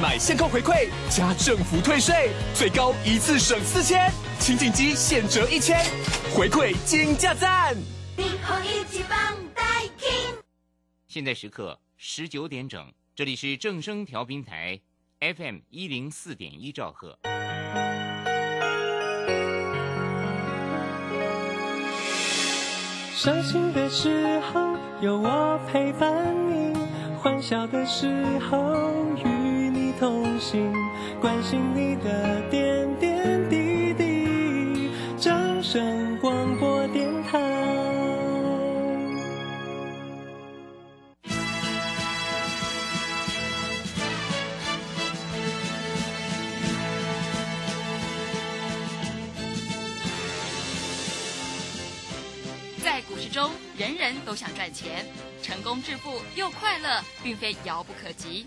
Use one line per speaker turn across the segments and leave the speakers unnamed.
买限购回馈加政府退税，最高一次省四千，清净机现折一千，回馈金价赞。
现在时刻十九点整，这里是正声调频台 FM 一零四点一兆赫。
伤心的时候有我陪伴你，欢笑的时候同行，关心你的点点滴滴。掌声广播电台。
在股市中，人人都想赚钱，成功致富又快乐，并非遥不可及。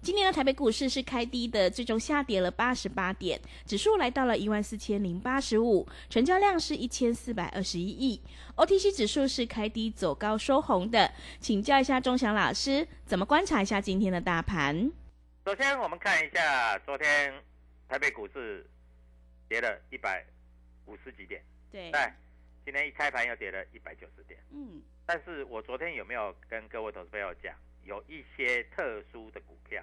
今天的台北股市是开低的，最终下跌了八十八点，指数来到了一万四千零八十五，成交量是一千四百二十一亿。OTC 指数是开低走高收红的，请教一下钟祥老师，怎么观察一下今天的大盘？
首先我们看一下昨天台北股市跌了一百五十几点，
对，
对，今天一开盘又跌了一百九十点。
嗯，
但是我昨天有没有跟各位投资朋友讲，有一些特殊的股票，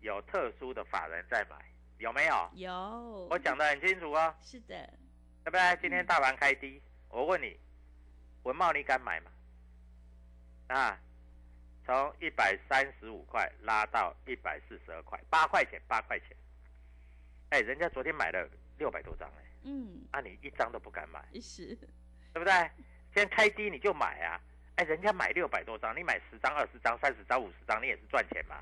有特殊的法人在买，有没有？
有，
我讲的很清楚哦，
是的，
对不对？今天大盘开低，我问你，文茂你敢买吗？啊，从一百三十五块拉到一百四十二块，八块钱，八块钱。哎，人家昨天买了六百多张哎，
嗯，
啊，你一张都不敢买，
是，
对不对？现在开低你就买啊，哎，人家买六百多张，你买十张、二十张、三十张、五十张，你也是赚钱嘛，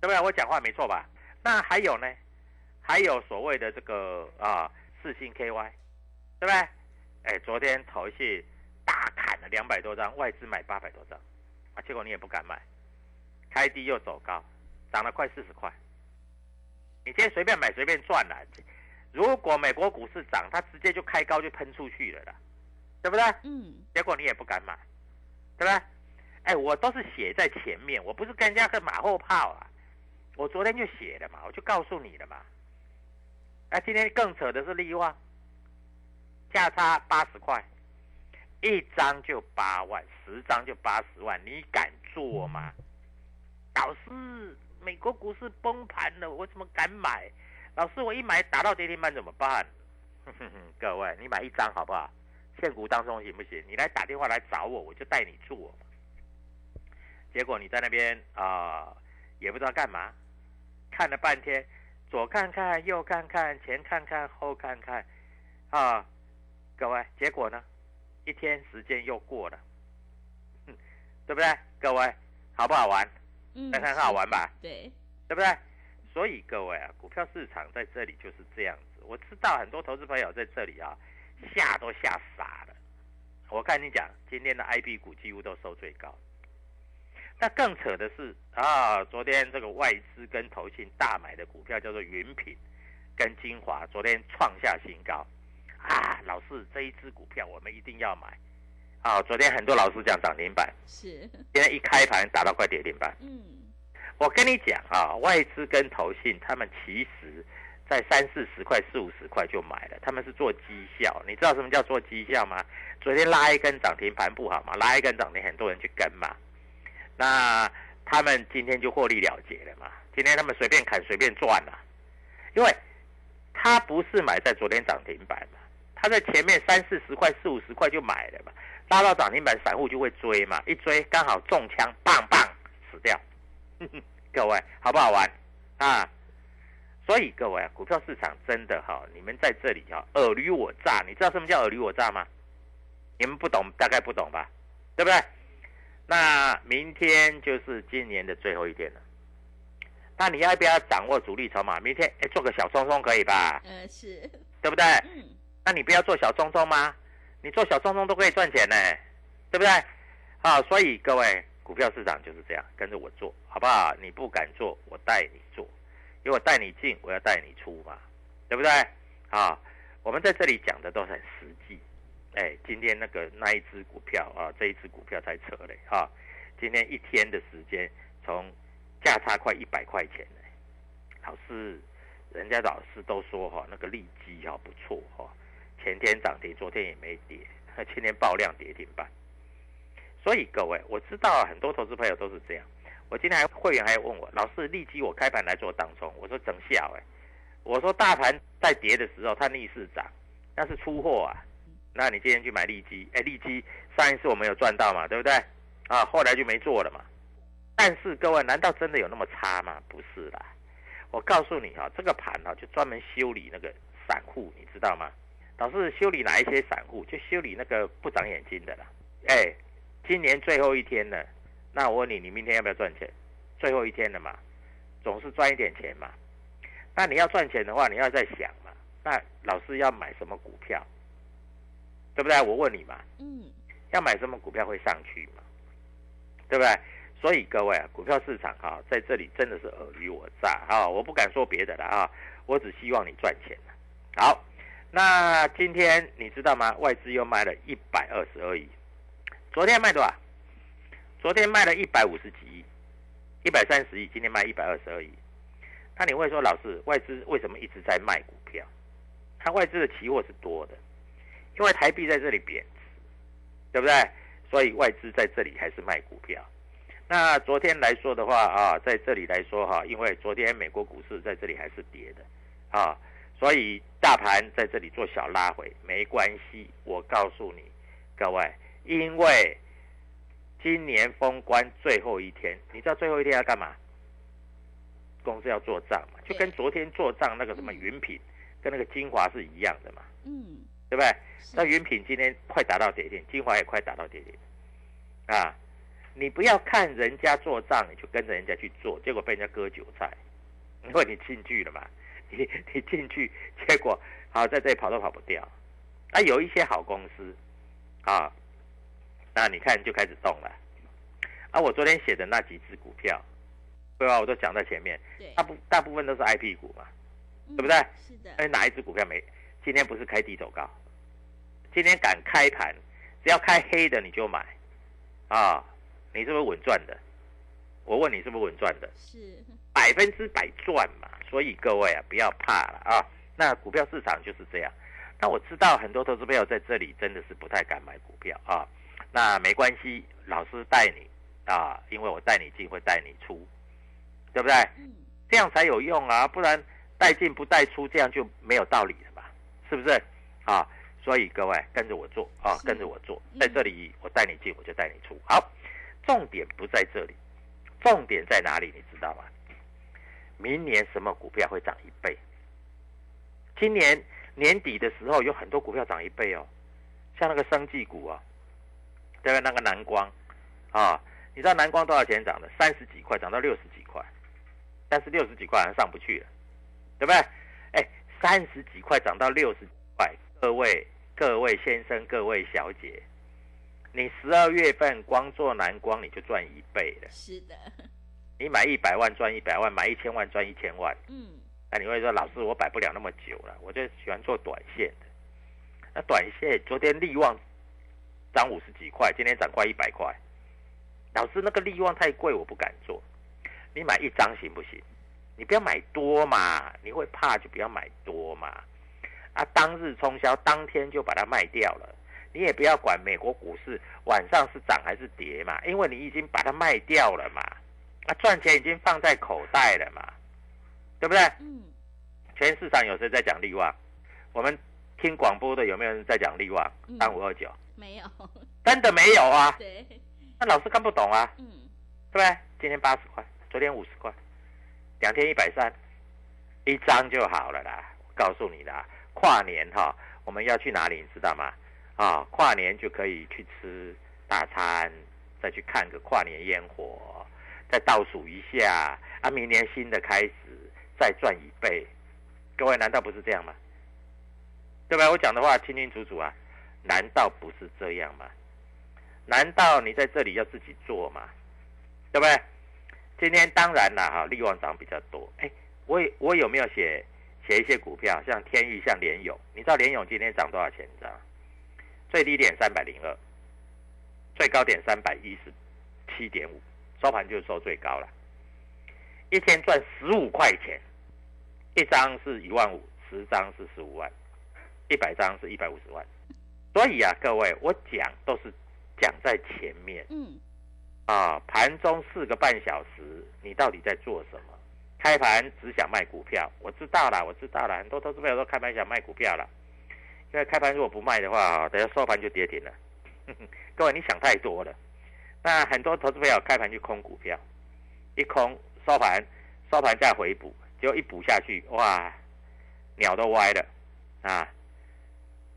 对不对？我讲话没错吧？那还有呢？还有所谓的这个啊，四星 KY，对不对？哎，昨天投信大砍了两百多张，外资买八百多张，啊，结果你也不敢买，开低又走高，涨了快四十块，你今天随便买随便赚了。如果美国股市涨，它直接就开高就喷出去了啦，对不对？
嗯，
结果你也不敢买，对不对？哎，我都是写在前面，我不是跟人家个马后炮啊。我昨天就写了嘛，我就告诉你了嘛。哎，今天更扯的是利旺，价差八十块，一张就八万，十张就八十万，你敢做吗？老师，美国股市崩盘了，我怎么敢买？老师，我一买打到跌停板怎么办？哼哼哼，各位，你买一张好不好？现股当中行不行？你来打电话来找我，我就带你做。结果你在那边啊、也不知道干嘛，看了半天，左看看右看看，前看看后看看，啊，各位，结果呢，一天时间又过了，哼对不对？各位，好不好玩？
嗯，
看看好玩吧，
对，
对不对？所以各位啊，股票市场在这里就是这样子。我知道很多投资朋友在这里啊，吓都吓傻了。我跟你讲，今天的 I P 股几乎都收最高。那更扯的是啊，昨天这个外资跟投信大买的股票叫做云品跟精华，昨天创下新高啊！老师，这一只股票我们一定要买啊！昨天很多老师讲涨停板，
是，
今天一开盘打到快跌停板。
嗯，
我跟你讲啊，外资跟投信他们其实在三四十块、四五十块就买了，他们是做绩效。你知道什么叫做绩效吗？昨天拉一根涨停盘不好吗？拉一根涨停，很多人去跟嘛。那他们今天就获利了结了嘛？今天他们随便砍随便赚了，因为他不是买在昨天涨停板嘛，他在前面三四十块、四五十块就买了嘛，拉到涨停板，散户就会追嘛，一追刚好中枪，棒棒死掉。各位好不好玩啊？所以各位啊，股票市场真的哈，你们在这里哈尔虞我诈，你知道什么叫尔虞我诈吗？你们不懂，大概不懂吧？对不对？那明天就是今年的最后一天了。那你要不要掌握主力筹码？明天哎，做个小冲冲可以吧？
嗯，是，
对不对？
嗯，
那你不要做小冲冲吗？你做小冲冲都可以赚钱呢，对不对？啊，所以各位，股票市场就是这样，跟着我做好不好？你不敢做，我带你做。因为我带你进，我要带你出嘛，对不对？啊，我们在这里讲的都很实际。哎，今天那个那一只股票啊，这一只股票才扯嘞啊！今天一天的时间，从价差快一百块钱呢。老师，人家老师都说哈，那个利基哈不错哈，前天涨停，昨天也没跌，今天爆量跌停板。所以各位，我知道很多投资朋友都是这样。我今天还会员还问我，老师立即我开盘来做当中，我说整笑哎，我说大盘在跌的时候它逆势涨，那是出货啊，那你今天去买利基，哎利基上一次我们有赚到嘛，对不对？啊，后来就没做了嘛。但是各位，难道真的有那么差吗？不是啦，我告诉你哈，这个盘哈就专门修理那个散户，你知道吗？老师修理哪一些散户？就修理那个不长眼睛的啦。哎，今年最后一天了。那我问你，你明天要不要赚钱？最后一天了嘛，总是赚一点钱嘛。那你要赚钱的话，你要在想嘛。那老师要买什么股票？对不对？我问你嘛。嗯。要买什么股票会上去嘛？对不对？所以各位啊，股票市场哈，在这里真的是尔虞我诈啊！我不敢说别的了啊，我只希望你赚钱好，那今天你知道吗？外资又卖了一百二十二亿，昨天卖多少？昨天卖了一百五十几亿，一百三十亿，今天卖一百二十二亿。那你会说，老师，外资为什么一直在卖股票？它外资的期货是多的，因为台币在这里贬值，对不对？所以外资在这里还是卖股票。那昨天来说的话啊，在这里来说哈，因为昨天美国股市在这里还是跌的啊，所以大盘在这里做小拉回没关系。我告诉你，各位，因为。今年封关最后一天，你知道最后一天要干嘛？公司要做账嘛，就跟昨天做账那个什么云品，跟那个精华是一样的嘛。嗯，对不对？那云品今天快达到跌停，精华也快达到跌停。啊，你不要看人家做账，你就跟着人家去做，结果被人家割韭菜，因为你进去了嘛。你你进去，结果好在这里跑都跑不掉。啊，有一些好公司，啊。那你看就开始动了，啊，我昨天写的那几只股票，对吧？我都讲在前面，大部大部分都是 I P 股嘛，对不对？
是的。
哎，哪一只股票没？今天不是开低走高，今天敢开盘，只要开黑的你就买，啊，你是不是稳赚的？我问你是不是稳赚的？
是，
百分之百赚嘛。所以各位啊，不要怕了啊。那股票市场就是这样。那我知道很多投资朋友在这里真的是不太敢买股票啊。那没关系，老师带你啊，因为我带你进会带你出，对不对？嗯，这样才有用啊，不然带进不带出，这样就没有道理了嘛？是不是？啊，所以各位跟着我做啊，跟着我做，在这里我带你进，我就带你出。好，重点不在这里，重点在哪里？你知道吗？明年什么股票会涨一倍？今年年底的时候有很多股票涨一倍哦，像那个生技股啊。对？那个蓝光，啊，你知道蓝光多少钱涨的？三十几块涨到六十几块，但是六十几块好像上不去了，对不对？哎，三十几块涨到六十几块，各位各位先生各位小姐，你十二月份光做蓝光你就赚一倍了。
是的，
你买一百万赚一百万，买一千万赚一千万。嗯，那你会说老师我摆不了那么久了，我就喜欢做短线的。那短线昨天利旺。涨五十几块，今天涨快一百块。老师，那个利旺太贵，我不敢做。你买一张行不行？你不要买多嘛，你会怕就不要买多嘛。啊，当日冲销，当天就把它卖掉了。你也不要管美国股市晚上是涨还是跌嘛，因为你已经把它卖掉了嘛。啊，赚钱已经放在口袋了嘛，对不对？
嗯，
全市场有谁在讲利旺？我们听广播的有没有人在讲利旺？
嗯
三五二九，
没有，
真的没有啊？
对，
那老师看不懂啊，
嗯，
对不对？今天八十块，昨天五十块，两天一百三，一张就好了啦。我告诉你啦，跨年哈，我们要去哪里，你知道吗？啊，跨年就可以去吃大餐，再去看个跨年烟火，再倒数一下啊，明年新的开始，再赚一倍。各位难道不是这样吗？对吧？我讲的话清清楚楚啊，难道不是这样吗？难道你在这里要自己做吗？对不对？今天当然了哈，利旺涨比较多。哎，我也我有没有写写一些股票，像天域、像联勇？你知道联勇今天涨多少钱？你知道？最低点三百零二，最高点三百一十七点五，收盘就收最高了，一天赚十五块钱，一张是一万五，十张是十五万，一百张是一百五十万。所以啊，各位，我讲都是讲在前面。
嗯，
啊，盘中四个半小时，你到底在做什么？开盘只想卖股票，我知道了，我知道了，很多投资朋友都开盘想卖股票了，因为开盘如果不卖的话，啊，等下收盘就跌停了。各位，你想太多了。那很多投资朋友开盘就空股票，一空收盘，收盘再回补，结果一补下去，哇，鸟都歪了啊！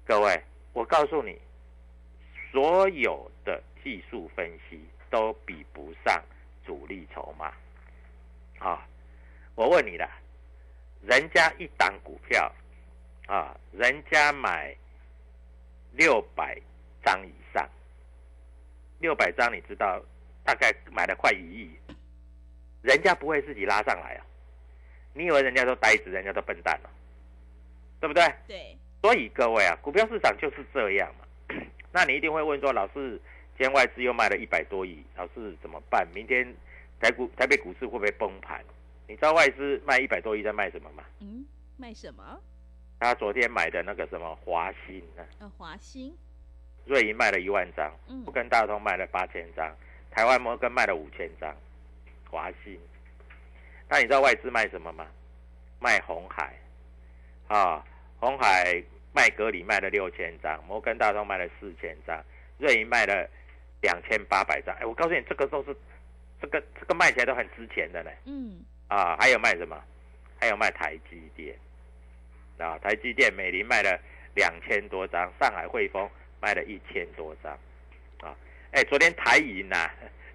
各位，我告诉你，所有的技术分析都比不上主力筹码。啊，我问你啦，人家一档股票啊，人家买六百张以上，六百张你知道大概买了快一亿，人家不会自己拉上来啊？你以为人家都呆子，人家都笨蛋了、对不对？
对，
所以各位啊，股票市场就是这样嘛。那你一定会问说，老师，今天外资又卖了一百多亿，老师怎么办？明天台股台北股市会不会崩盘？你知道外资卖一百多亿在卖什么吗？
嗯，卖什么？
他昨天买的那个什么华兴呢？
呃，华兴，
瑞银卖了一万张，
嗯
不跟大通卖了八千张，台湾摩根卖了五千张，华兴。那你知道外资卖什么吗？卖红海，啊，红海卖格里卖了六千张，摩根大通卖了四千张，瑞银卖了两千八百张。哎，我告诉你，这个都是这个这个卖起来都很值钱的呢。
嗯，
啊，还有卖什么？还有卖台积电，啊，台积电美林卖了两千多张，上海汇丰卖了一千多张，啊，哎，昨天台银呐、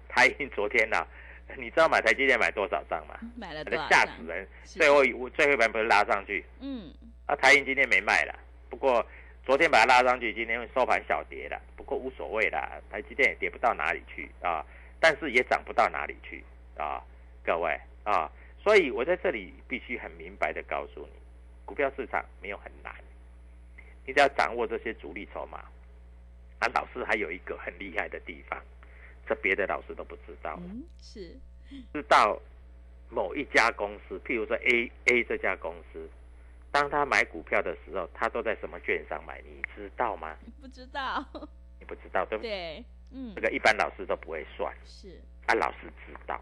台银昨天呐、你知道买台积电买多少张吗？
买了多少
吓死？人！最后最后一盘不是拉上去，
嗯，
啊，台银今天没卖了，不过昨天把它拉上去，今天收盘小跌了，不过无所谓啦，台积电也跌不到哪里去啊，但是也涨不到哪里去啊，各位啊，所以我在这里必须很明白的告诉你，股票市场没有很难，你只要掌握这些主力筹码。啊，老师还有一个很厉害的地方，这别的老师都不知道。
嗯，是，
知道某一家公司，譬如说 A A 这家公司，当他买股票的时候，他都在什么券商买？你知道吗？
不知道，
你不知道对不对？
对，嗯
这，个一般老师都不会算，
是，
啊，老师知道，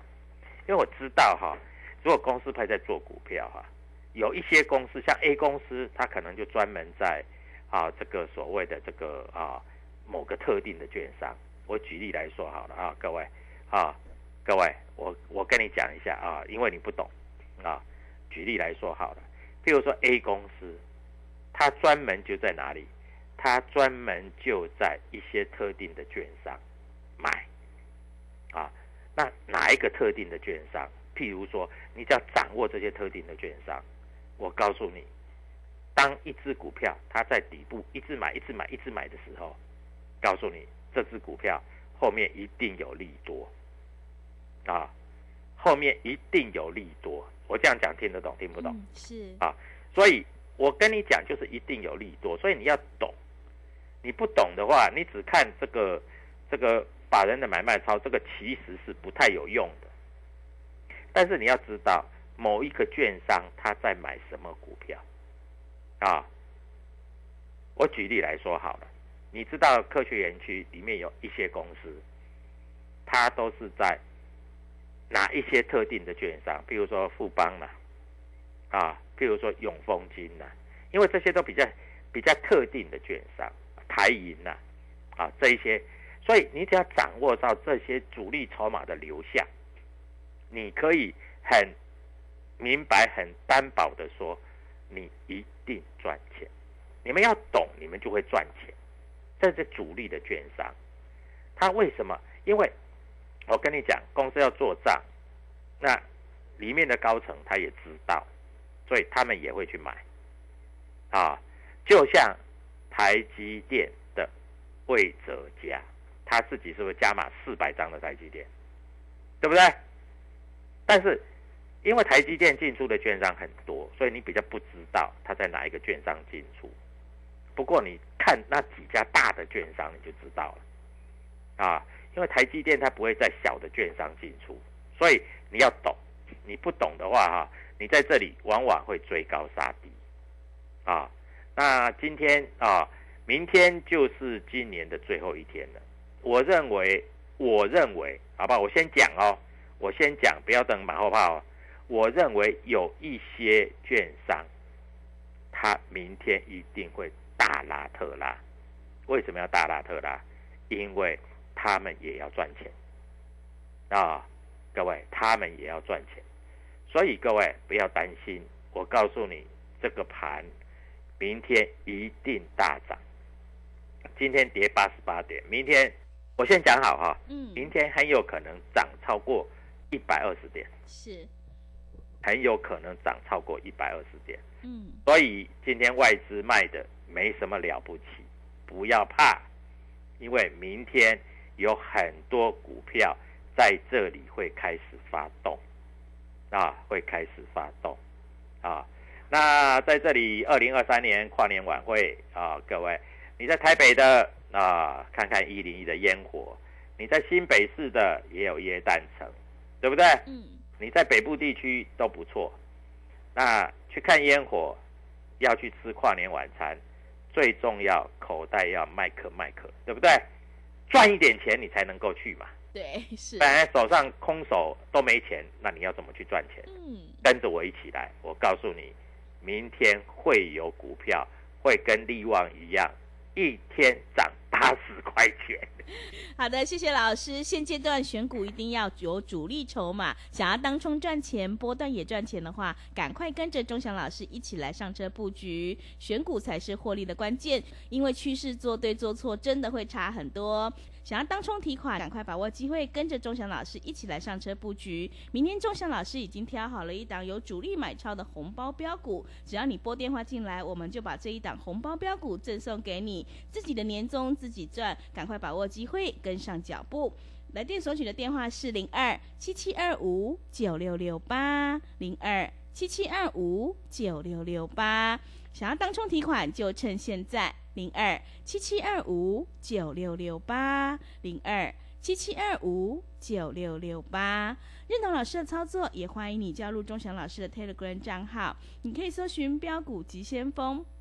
因为我知道哈，如果公司派在做股票哈，有一些公司像 A 公司，它可能就专门在啊这个所谓的这个啊某个特定的券商。我举例来说好了啊，各位啊，各位，我我跟你讲一下啊，因为你不懂啊，举例来说好了，譬如说 A 公司，它专门就在哪里？它专门就在一些特定的券商买啊。那哪一个特定的券商？譬如说，你只要掌握这些特定的券商，我告诉你，当一只股票它在底部一直买、一直买、一直买的时候，告诉你这只股票后面一定有利多啊，后面一定有利多。我这样讲听得懂听不懂？
嗯是，
啊所以我跟你讲，就是一定有利多，所以你要懂。你不懂的话，你只看这个这个法人的买卖超，这个其实是不太有用的。但是你要知道，某一个券商他在买什么股票啊？我举例来说好了，你知道科学园区里面有一些公司，它都是在哪一些特定的券商，比如说富邦啦，啊，譬如说永丰金呐，因为这些都比较比较特定的券商，台银呐，啊这一些，所以你只要掌握到这些主力筹码的流向，你可以很明白、很担保的说，你一定赚钱。你们要懂，你们就会赚钱。这是主力的券商，他为什么？因为我跟你讲，公司要做账，那里面的高层他也知道，所以他们也会去买。啊，就像台积电的魏哲家，他自己是不是加码四百张的台积电？对不对？但是因为台积电进出的券商很多，所以你比较不知道他在哪一个券商进出。不过你看那几家大的券商，你就知道了，啊，因为台积电它不会在小的券商进出，所以你要懂，你不懂的话哈，你在这里往往会追高杀低，啊，那今天啊，明天就是今年的最后一天了，我认为，我认为，好吧，我先讲哦，我先讲，不要等马后炮哦，我认为有一些券商，它明天一定会。大拉特拉，为什么要大拉特拉？因为他们也要赚钱啊！各位，他们也要赚钱，所以各位不要担心。我告诉你，这个盘明天一定大涨。今天跌八十八点，明天我先讲好哈，嗯，明天很有可能涨超过一百二十点，
是，
很有可能涨超过一百二十点，嗯，所以今天外资卖的。没什么了不起，不要怕，因为明天有很多股票在这里会开始发动，啊，会开始发动，啊，那在这里，二零二三年跨年晚会啊，各位，你在台北的啊，看看一零一的烟火，你在新北市的也有耶诞城，对不对？嗯，你在北部地区都不错，那去看烟火，要去吃跨年晚餐。最重要，口袋要麦克麦克，对不对？赚一点钱你才能够去嘛。
对，是。
本来手上空手都没钱，那你要怎么去赚钱？嗯，跟着我一起来，我告诉你，明天会有股票会跟利旺一样，一天涨八十块钱。
好的，谢谢老师。现阶段选股一定要有主力筹码，想要当冲赚钱、波段也赚钱的话，赶快跟着钟祥老师一起来上车布局。选股才是获利的关键，因为趋势做对做错真的会差很多。想要当冲提款，赶快把握机会，跟着钟祥老师一起来上车布局。明天钟祥老师已经挑好了一档有主力买超的红包标股，只要你拨电话进来，我们就把这一档红包标股赠送给你。自己的年终自己赚，赶快把握机会，跟上脚步。来电索取的电话是零二七七二五九六六八零二七七二五九六六八。想要当冲提款，就趁现在。零二七七二五九六六八，零二七七二五九六六八，认同老师的操作，也欢迎你加入钟祥老师的 Telegram 账号。你可以搜寻“标股急先锋”、“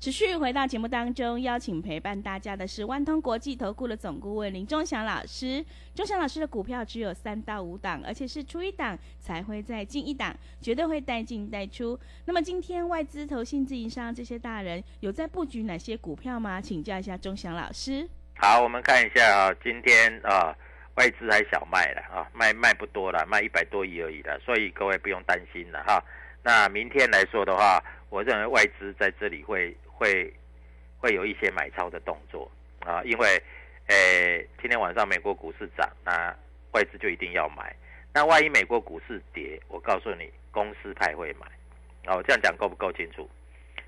持续回到节目当中，邀请陪伴大家的是万通国际投顾的总顾问林忠祥老师。忠祥老师的股票只有三到五档，而且是出一档才会再进一档，绝对会带进带出。那么今天外资、投信、自营商这些大人有在布局哪些股票吗？请教一下忠祥老师。
好，我们看一下啊，今天啊。外资还小卖了啊，卖卖不多了，卖一百多亿而已了，所以各位不用担心了哈。那明天来说的话，我认为外资在这里会会会有一些买超的动作啊，因为呃今天晚上美国股市涨，那外资就一定要买。那万一美国股市跌，我告诉你，公司派会买。哦，这样讲够不够清楚？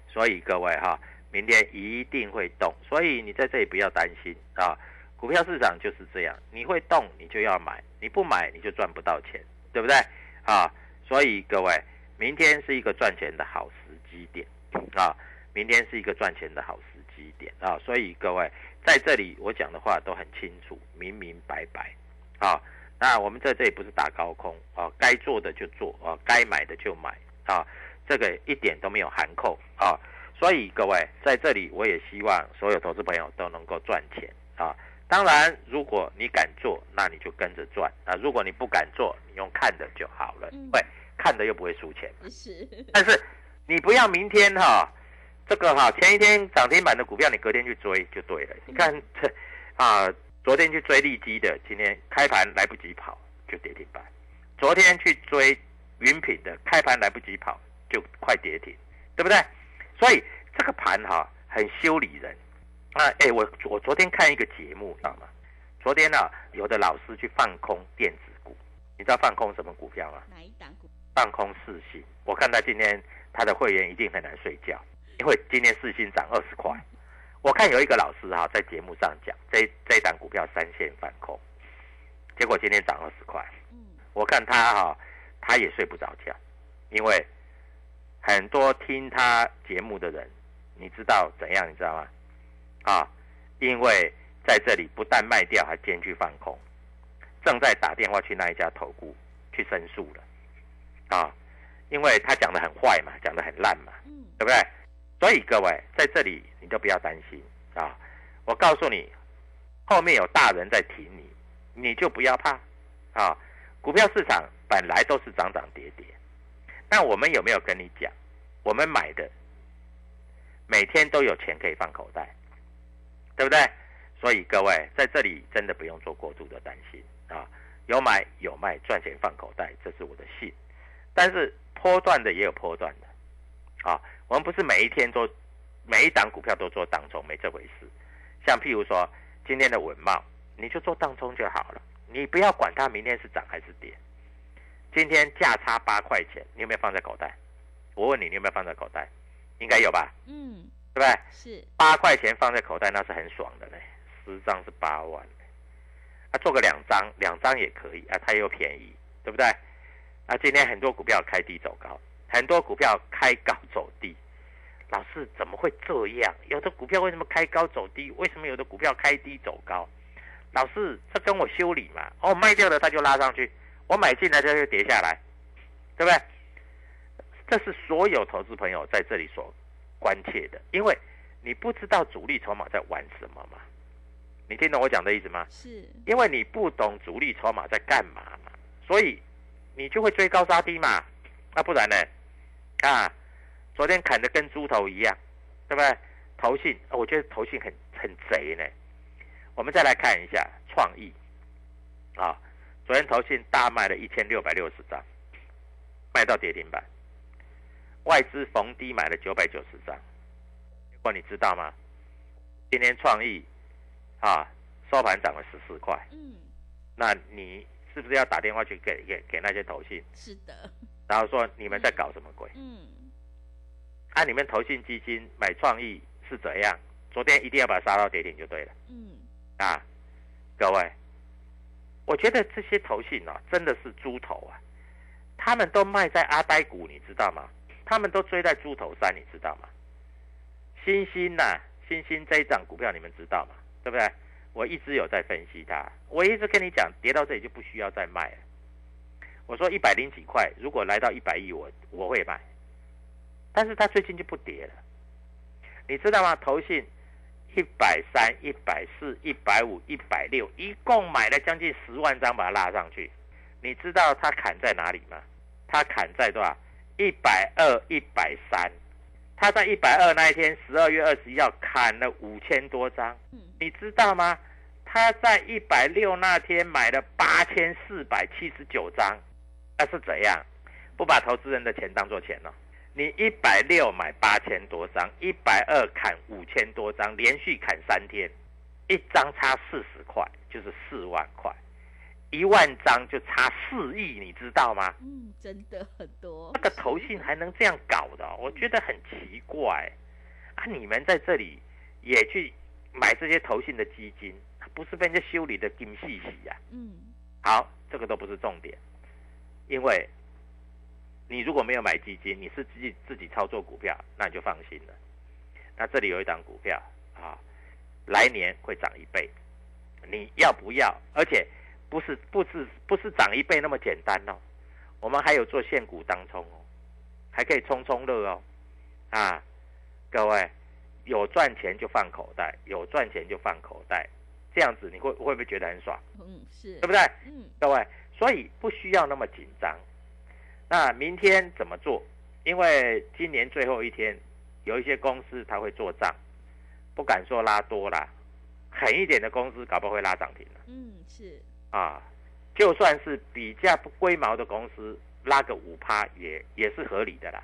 所以各位哈，明天一定会动，所以你在这里不要担心啊。股票市场就是这样，你会动你就要买，你不买你就赚不到钱，对不对？啊，所以各位，明天是一个赚钱的好时机点啊，明天是一个赚钱的好时机点啊，所以各位在这里我讲的话都很清楚，明明白白啊。那我们在这里不是打高空啊，该做的就做啊，该买的就买啊。这个一点都没有含扣啊，所以各位在这里，我也希望所有投资朋友都能够赚钱啊。当然，如果你敢做，那你就跟着赚啊；如果你不敢做，你用看的就好了。喂，看的又不会输钱。
是，
但是你不要明天哈，这个哈前一天涨停板的股票，你隔天去追就对了。你看这 啊，昨天去追利基的，今天开盘来不及跑就跌停板；昨天去追云品的，开盘来不及跑。就快跌停，对不对？所以这个盘哈很修理人啊！哎，我我昨天看一个节目，知道吗？昨天呢，有的老师去放空电子股，你知道放空什么股票吗？
哪一档股？
放空四星。我看他今天他的会员一定很难睡觉，因为今天四星涨二十块。我看有一个老师哈在节目上讲，这这一档股票三线放空，结果今天涨二十块。嗯，我看他哈他也睡不着觉，因为。很多听他节目的人，你知道怎样？你知道吗？啊，因为在这里不但卖掉，还兼具放空，正在打电话去那一家投顾去申诉了，啊，因为他讲的很坏嘛，讲的很烂嘛，对不对？所以各位在这里你都不要担心啊，我告诉你，后面有大人在挺你，你就不要怕啊。股票市场本来都是涨涨跌跌。那我们有没有跟你讲，我们买的每天都有钱可以放口袋，对不对？所以各位在这里真的不用做过度的担心啊，有买有卖，赚钱放口袋，这是我的信。但是波段的也有波段的啊，我们不是每一天都每一档股票都做当中，没这回事。像譬如说今天的文茂，你就做当中就好了，你不要管它明天是涨还是跌。今天价差八块钱，你有没有放在口袋？我问你，你有没有放在口袋？应该有吧？
嗯，
对不对？
是
八块钱放在口袋，那是很爽的嘞。十张是八万，啊，做个两张，两张也可以啊，它又便宜，对不对？啊，今天很多股票开低走高，很多股票开高走低，老师怎么会这样？有的股票为什么开高走低？为什么有的股票开低走高？老师，这跟我修理嘛？哦，卖掉了它就拉上去。我买进来它就跌下来，对不对？这是所有投资朋友在这里所关切的，因为你不知道主力筹码在玩什么嘛？你听懂我讲的意思吗？
是，
因为你不懂主力筹码在干嘛嘛，所以你就会追高杀低嘛。那不然呢？啊，昨天砍的跟猪头一样，对不对？投信，我觉得投信很很贼呢。我们再来看一下创意，啊。昨天投信大卖了一千六百六十张，卖到跌停板。外资逢低买了九百九十张，结果你知道吗？今天创意啊收盘涨了十四块。嗯，那你是不是要打电话去给给给那些投信？
是的。
然后说你们在搞什么鬼？嗯。按你们投信基金买创意是怎样？昨天一定要把它杀到跌停就对了。嗯。啊，各位。我觉得这些投信啊，真的是猪头啊！他们都卖在阿呆股，你知道吗？他们都追在猪头山，你知道吗？星星呐，星星这一涨股票，你们知道吗？对不对？我一直有在分析它，我一直跟你讲，跌到这里就不需要再卖了。我说一百零几块，如果来到一百亿，我我会买。但是它最近就不跌了，你知道吗？投信。一百三、一百四、一百五、一百六，一共买了将近十万张，把它拉上去。你知道它砍在哪里吗？它砍在多少？一百二、一百三。它在一百二那一天，十二月二十一号砍了五千多张。你知道吗？他在一百六那天买了八千四百七十九张，那是怎样？不把投资人的钱当做钱了？你一百六买八千多张，一百二砍五千多张，连续砍三天，一张差四十块，就是四万块，一万张就差四亿，你知道吗？
嗯，真的很多。
那个投信还能这样搞的，我觉得很奇怪啊！你们在这里也去买这些投信的基金，不是被人家修理的金细细呀？
嗯，
好，这个都不是重点，因为你如果没有买基金，你是自己自己操作股票，那你就放心了。那这里有一档股票啊，来年会涨一倍，你要不要？而且不是不是不是涨一倍那么简单哦，我们还有做现股当冲哦，还可以冲冲乐哦，啊，各位有赚钱就放口袋，有赚钱就放口袋，这样子你会会不会觉得很爽？
嗯，是
对不对？
嗯，
各位，所以不需要那么紧张。那明天怎么做？因为今年最后一天，有一些公司它会做账，不敢说拉多啦，狠一点的公司搞不好会拉涨停了
嗯，是
啊。就算是比较不龟毛的公司，拉个五趴也也是合理的啦。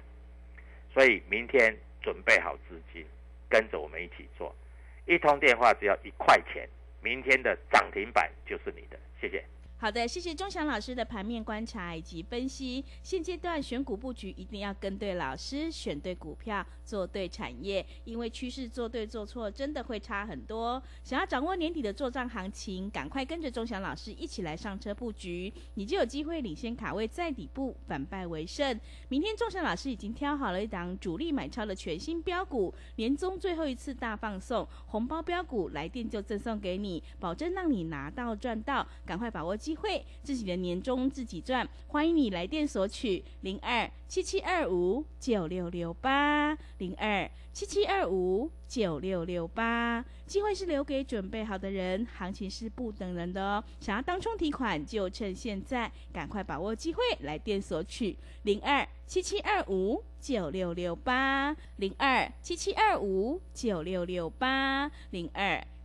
所以明天准备好资金，跟着我们一起做。一通电话只要一块钱，明天的涨停板就是你的。谢谢。
好的，谢谢钟祥老师的盘面观察以及分析。现阶段选股布局一定要跟对老师，选对股票，做对产业，因为趋势做对做错真的会差很多。想要掌握年底的做账行情，赶快跟着钟祥老师一起来上车布局，你就有机会领先卡位在底部，反败为胜。明天钟祥老师已经挑好了一档主力买超的全新标股，年终最后一次大放送，红包标股来电就赠送给你，保证让你拿到赚到，赶快把握机会，自己的年终自己赚。欢迎你来电索取零二七七二五九六六八零二七七二五九六六八。机会是留给准备好的人，行情是不等人的哦。想要当冲提款，就趁现在，赶快把握机会，来电索取零二七七二五九六六八零二七七二五九六六八零二。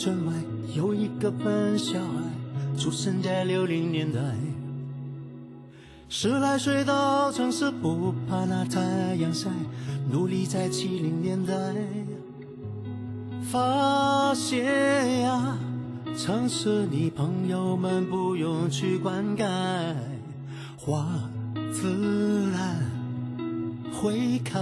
村外，有一个笨小孩，出生在六零年代。十来岁到城市，不怕那太阳晒，努力在七零年代发现呀，城市里朋友们不用去灌溉，花自然会开。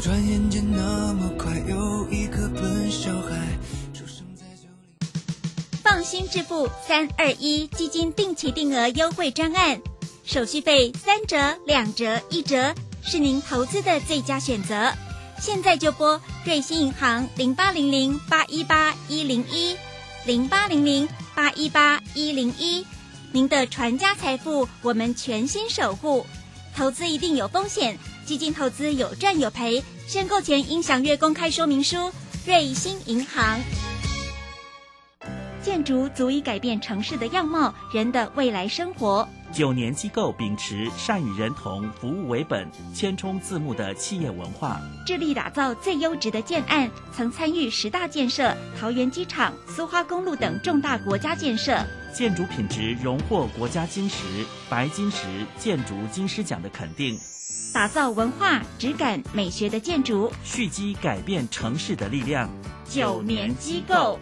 转眼间那么快，有一个笨小孩出生在这里。
放心致富三二一基金定期定额优惠专案，手续费三折、两折、一折，是您投资的最佳选择。现在就拨瑞信银行零八零零八一八一零一零八零零八一八一零一，您的传家财富我们全心守护。投资一定有风险，基金投资有赚有赔，申购前应详阅公开说明书。瑞信银行。建筑足以改变城市的样貌，人的未来生活。
九年机构秉持善与人同、服务为本、千冲自牧的企业文化，
致力打造最优质的建案，曾参与十大建设、桃园机场、苏花公路等重大国家建设。
建筑品质荣获国家金石、白金石建筑金狮奖的肯定，
打造文化、质感、美学的建筑，
蓄积改变城市的力量。
九年机构。